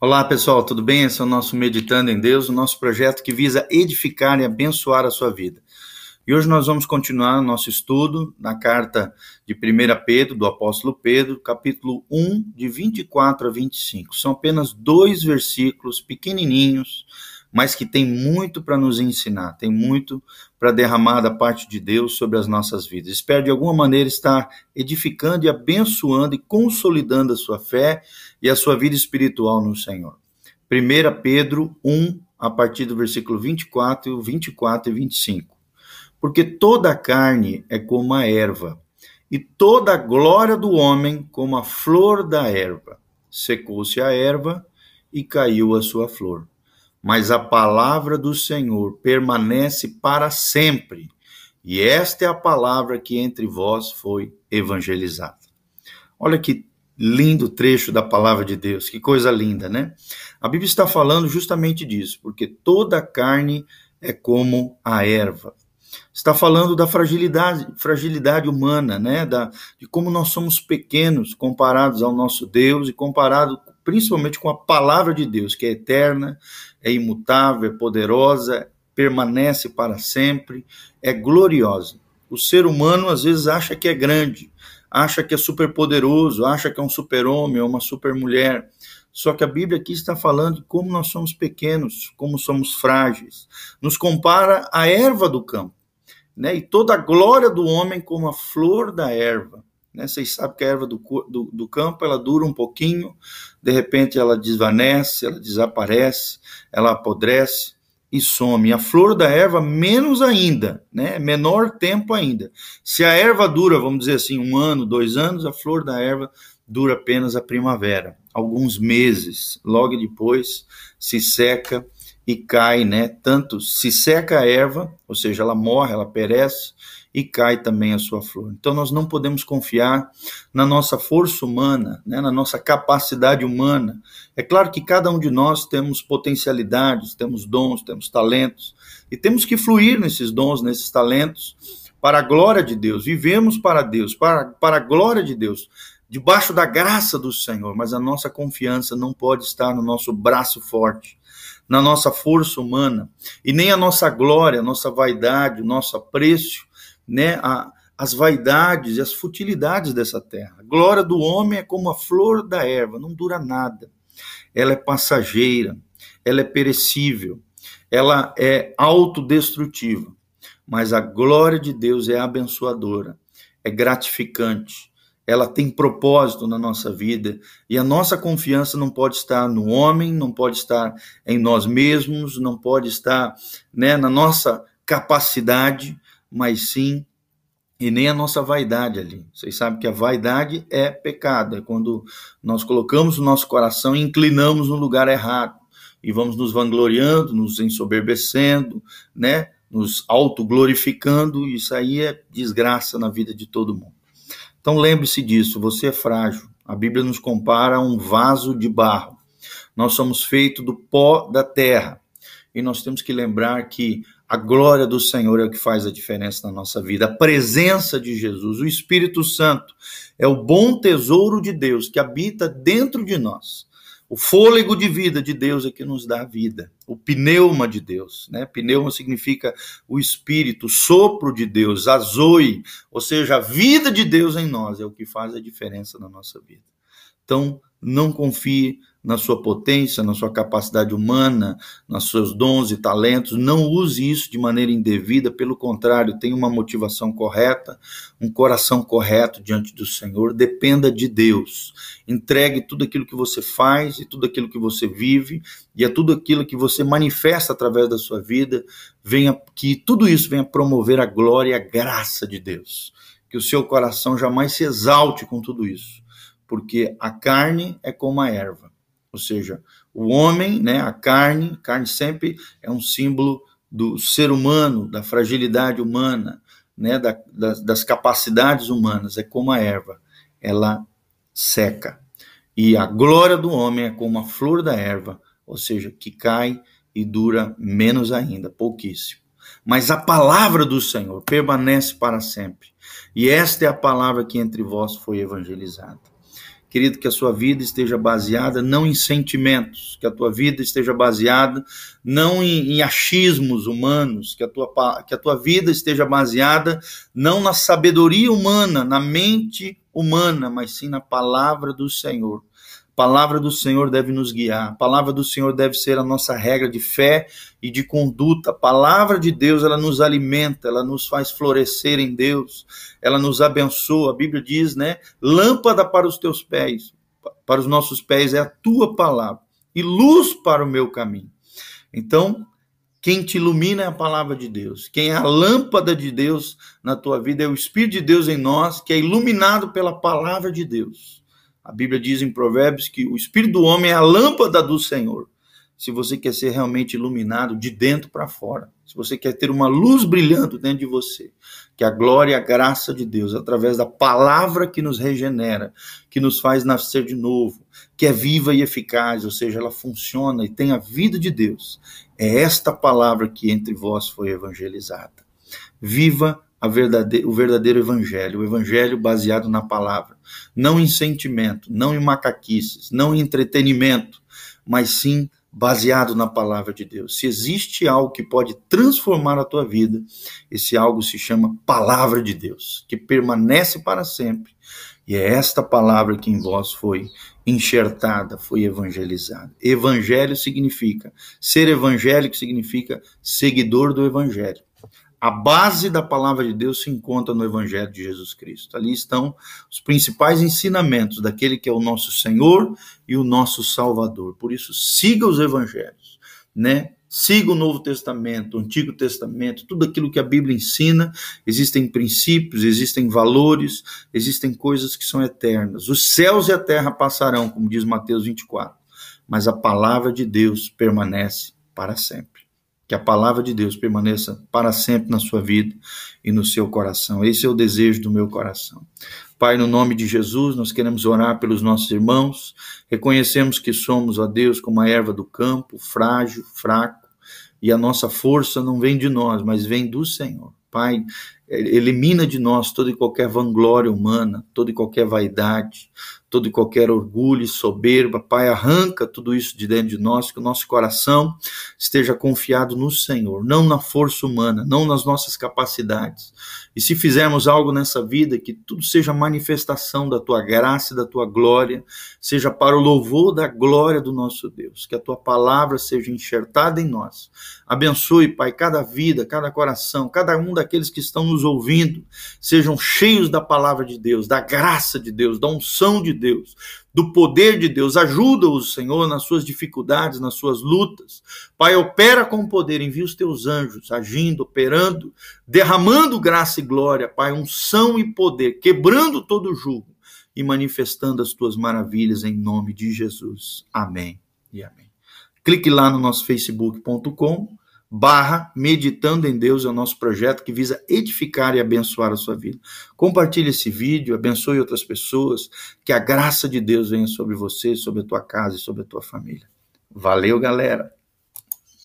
Olá pessoal, tudo bem? Esse é o nosso Meditando em Deus, o nosso projeto que visa edificar e abençoar a sua vida. E hoje nós vamos continuar o nosso estudo na carta de 1 Pedro, do apóstolo Pedro, capítulo 1, de 24 a 25. São apenas dois versículos pequenininhos, mas que tem muito para nos ensinar, tem muito para derramar da parte de Deus sobre as nossas vidas. Espero de alguma maneira estar edificando e abençoando e consolidando a sua fé e a sua vida espiritual no Senhor. 1 Pedro 1, a partir do versículo 24, 24 e 25. Porque toda a carne é como a erva, e toda a glória do homem como a flor da erva. Secou-se a erva e caiu a sua flor mas a palavra do Senhor permanece para sempre. E esta é a palavra que entre vós foi evangelizada. Olha que lindo trecho da palavra de Deus, que coisa linda, né? A Bíblia está falando justamente disso, porque toda carne é como a erva. Está falando da fragilidade, fragilidade humana, né? Da, de como nós somos pequenos comparados ao nosso Deus e comparado principalmente com a palavra de Deus, que é eterna, é imutável, é poderosa, permanece para sempre, é gloriosa. O ser humano às vezes acha que é grande, acha que é superpoderoso, acha que é um super-homem ou uma super-mulher. Só que a Bíblia aqui está falando de como nós somos pequenos, como somos frágeis. Nos compara à erva do campo, né? E toda a glória do homem como a flor da erva. Né? Vocês sabem que a erva do, do, do, campo ela dura um pouquinho, de repente ela desvanece, ela desaparece, ela apodrece e some. A flor da erva, menos ainda, né? menor tempo ainda. Se a erva dura, vamos dizer assim, um ano, dois anos, a flor da erva dura apenas a primavera, alguns meses. Logo depois se seca e cai, né? Tanto se seca a erva, ou seja, ela morre, ela perece, e cai também a sua flor. Então nós não podemos confiar na nossa força humana, né, na nossa capacidade humana. É claro que cada um de nós temos potencialidades, temos dons, temos talentos, e temos que fluir nesses dons, nesses talentos, para a glória de Deus. Vivemos para Deus, para, para a glória de Deus debaixo da graça do Senhor, mas a nossa confiança não pode estar no nosso braço forte, na nossa força humana, e nem a nossa glória, a nossa vaidade, o nosso apreço né, a, as vaidades e as futilidades dessa terra. A glória do homem é como a flor da erva, não dura nada. Ela é passageira, ela é perecível, ela é autodestrutiva. Mas a glória de Deus é abençoadora, é gratificante, ela tem propósito na nossa vida e a nossa confiança não pode estar no homem, não pode estar em nós mesmos, não pode estar né, na nossa capacidade, mas sim e nem a nossa vaidade ali. Vocês sabem que a vaidade é pecado, é quando nós colocamos o nosso coração e inclinamos no lugar errado e vamos nos vangloriando, nos ensoberbecendo, né? Nos autoglorificando, isso aí é desgraça na vida de todo mundo. Então lembre-se disso, você é frágil. A Bíblia nos compara a um vaso de barro. Nós somos feitos do pó da terra. E nós temos que lembrar que a glória do Senhor é o que faz a diferença na nossa vida. A presença de Jesus, o Espírito Santo, é o bom tesouro de Deus que habita dentro de nós. O fôlego de vida de Deus é que nos dá vida. O pneuma de Deus, né? Pneuma significa o espírito, o sopro de Deus, a zoe, ou seja, a vida de Deus em nós é o que faz a diferença na nossa vida. Então, não confie na sua potência, na sua capacidade humana, nos seus dons e talentos. Não use isso de maneira indevida, pelo contrário, tenha uma motivação correta, um coração correto diante do Senhor. Dependa de Deus. Entregue tudo aquilo que você faz e tudo aquilo que você vive e é tudo aquilo que você manifesta através da sua vida, venha que tudo isso venha promover a glória e a graça de Deus. Que o seu coração jamais se exalte com tudo isso porque a carne é como a erva. Ou seja, o homem, né, a carne, carne sempre é um símbolo do ser humano, da fragilidade humana, né, da, das, das capacidades humanas, é como a erva, ela seca. E a glória do homem é como a flor da erva, ou seja, que cai e dura menos ainda, pouquíssimo. Mas a palavra do Senhor permanece para sempre. E esta é a palavra que entre vós foi evangelizada. Querido, que a sua vida esteja baseada não em sentimentos, que a tua vida esteja baseada não em, em achismos humanos, que a, tua, que a tua vida esteja baseada não na sabedoria humana, na mente humana, mas sim na palavra do Senhor palavra do Senhor deve nos guiar, a palavra do Senhor deve ser a nossa regra de fé e de conduta. A palavra de Deus, ela nos alimenta, ela nos faz florescer em Deus, ela nos abençoa. A Bíblia diz, né? Lâmpada para os teus pés, para os nossos pés é a tua palavra e luz para o meu caminho. Então, quem te ilumina é a palavra de Deus. Quem é a lâmpada de Deus na tua vida é o Espírito de Deus em nós, que é iluminado pela palavra de Deus. A Bíblia diz em Provérbios que o espírito do homem é a lâmpada do Senhor. Se você quer ser realmente iluminado de dentro para fora, se você quer ter uma luz brilhando dentro de você, que a glória e a graça de Deus, através da palavra que nos regenera, que nos faz nascer de novo, que é viva e eficaz, ou seja, ela funciona e tem a vida de Deus, é esta palavra que entre vós foi evangelizada. Viva verdade, o verdadeiro evangelho, o evangelho baseado na palavra, não em sentimento, não em macaquices, não em entretenimento, mas sim baseado na palavra de Deus. Se existe algo que pode transformar a tua vida, esse algo se chama palavra de Deus, que permanece para sempre. E é esta palavra que em vós foi enxertada, foi evangelizada. Evangelho significa ser evangélico significa seguidor do evangelho a base da palavra de Deus se encontra no Evangelho de Jesus Cristo. Ali estão os principais ensinamentos daquele que é o nosso Senhor e o nosso Salvador. Por isso, siga os Evangelhos, né? Siga o Novo Testamento, o Antigo Testamento, tudo aquilo que a Bíblia ensina. Existem princípios, existem valores, existem coisas que são eternas. Os céus e a terra passarão, como diz Mateus 24, mas a palavra de Deus permanece para sempre. Que a palavra de Deus permaneça para sempre na sua vida e no seu coração. Esse é o desejo do meu coração. Pai, no nome de Jesus, nós queremos orar pelos nossos irmãos. Reconhecemos que somos, ó Deus, como a erva do campo, frágil, fraco, e a nossa força não vem de nós, mas vem do Senhor. Pai, elimina de nós toda e qualquer vanglória humana, toda e qualquer vaidade, todo e qualquer orgulho e soberba. Pai, arranca tudo isso de dentro de nós, que o nosso coração esteja confiado no Senhor, não na força humana, não nas nossas capacidades. E se fizermos algo nessa vida, que tudo seja manifestação da tua graça e da tua glória, seja para o louvor da glória do nosso Deus, que a tua palavra seja enxertada em nós. Abençoe, Pai, cada vida, cada coração, cada um daqueles que estão nos ouvindo, sejam cheios da palavra de Deus, da graça de Deus, da unção de Deus, do poder de Deus. Ajuda-os, Senhor, nas suas dificuldades, nas suas lutas. Pai, opera com poder, envia os teus anjos, agindo, operando, derramando graça e glória, Pai, unção e poder, quebrando todo o jugo e manifestando as tuas maravilhas em nome de Jesus. Amém e amém. Clique lá no nosso facebook.com barra Meditando em Deus é o nosso projeto que visa edificar e abençoar a sua vida. Compartilhe esse vídeo, abençoe outras pessoas, que a graça de Deus venha sobre você, sobre a tua casa e sobre a tua família. Valeu, galera!